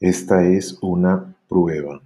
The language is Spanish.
Esta es una prueba.